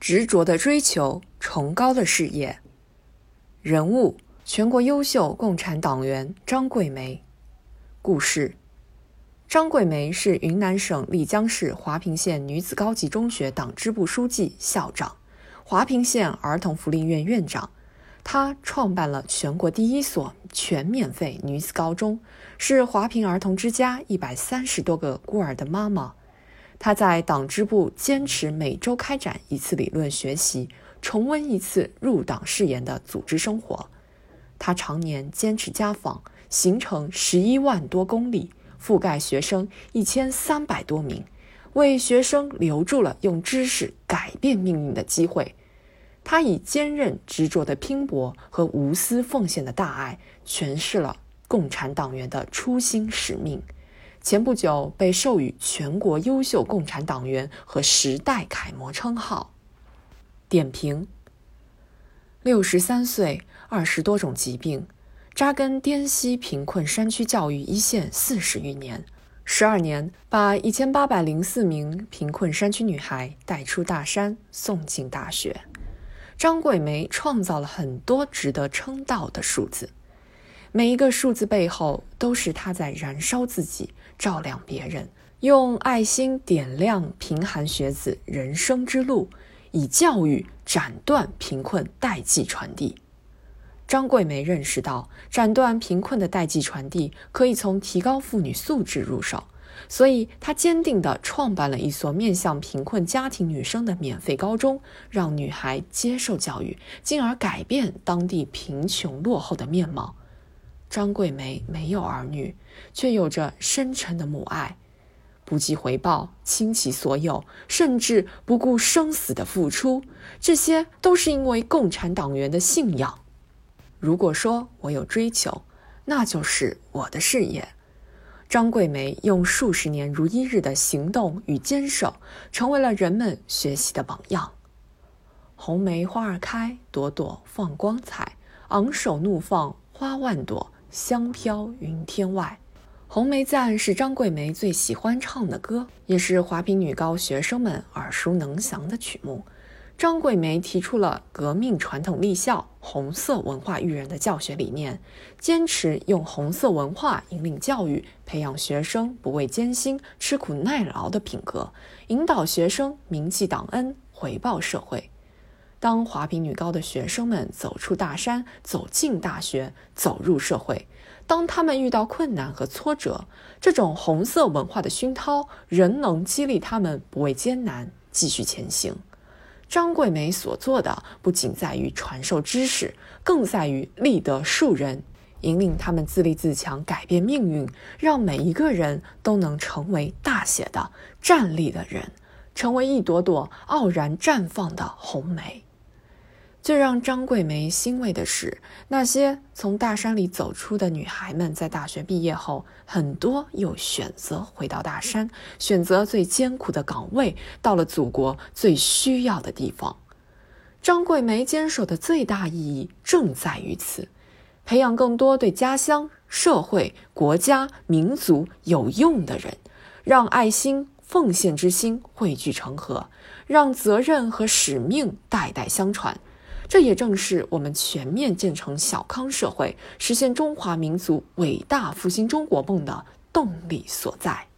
执着的追求，崇高的事业。人物：全国优秀共产党员张桂梅。故事：张桂梅是云南省丽江市华坪县女子高级中学党支部书记、校长，华坪县儿童福利院院长。她创办了全国第一所全免费女子高中，是华坪儿童之家一百三十多个孤儿的妈妈。他在党支部坚持每周开展一次理论学习，重温一次入党誓言的组织生活。他常年坚持家访，行程十一万多公里，覆盖学生一千三百多名，为学生留住了用知识改变命运的机会。他以坚韧执着的拼搏和无私奉献的大爱，诠释了共产党员的初心使命。前不久被授予全国优秀共产党员和时代楷模称号。点评：六十三岁，二十多种疾病，扎根滇西贫困山区教育一线四十余年，十二年把一千八百零四名贫困山区女孩带出大山，送进大学。张桂梅创造了很多值得称道的数字。每一个数字背后，都是他在燃烧自己，照亮别人，用爱心点亮贫寒学子人生之路，以教育斩断贫困代际传递。张桂梅认识到，斩断贫困的代际传递可以从提高妇女素质入手，所以她坚定地创办了一所面向贫困家庭女生的免费高中，让女孩接受教育，进而改变当地贫穷落后的面貌。张桂梅没有儿女，却有着深沉的母爱，不计回报，倾其所有，甚至不顾生死的付出，这些都是因为共产党员的信仰。如果说我有追求，那就是我的事业。张桂梅用数十年如一日的行动与坚守，成为了人们学习的榜样。红梅花儿开，朵朵放光彩，昂首怒放花万朵。香飘云天外，《红梅赞》是张桂梅最喜欢唱的歌，也是华坪女高学生们耳熟能详的曲目。张桂梅提出了革命传统立校、红色文化育人的教学理念，坚持用红色文化引领教育，培养学生不畏艰辛、吃苦耐劳的品格，引导学生铭记党恩、回报社会。当华坪女高的学生们走出大山，走进大学，走入社会，当他们遇到困难和挫折，这种红色文化的熏陶仍能激励他们不畏艰难，继续前行。张桂梅所做的不仅在于传授知识，更在于立德树人，引领他们自立自强，改变命运，让每一个人都能成为大写的站立的人，成为一朵朵傲然绽放的红梅。最让张桂梅欣慰的是，那些从大山里走出的女孩们，在大学毕业后，很多又选择回到大山，选择最艰苦的岗位，到了祖国最需要的地方。张桂梅坚守的最大意义正在于此：培养更多对家乡、社会、国家、民族有用的人，让爱心、奉献之心汇聚成河，让责任和使命代代相传。这也正是我们全面建成小康社会、实现中华民族伟大复兴中国梦的动力所在。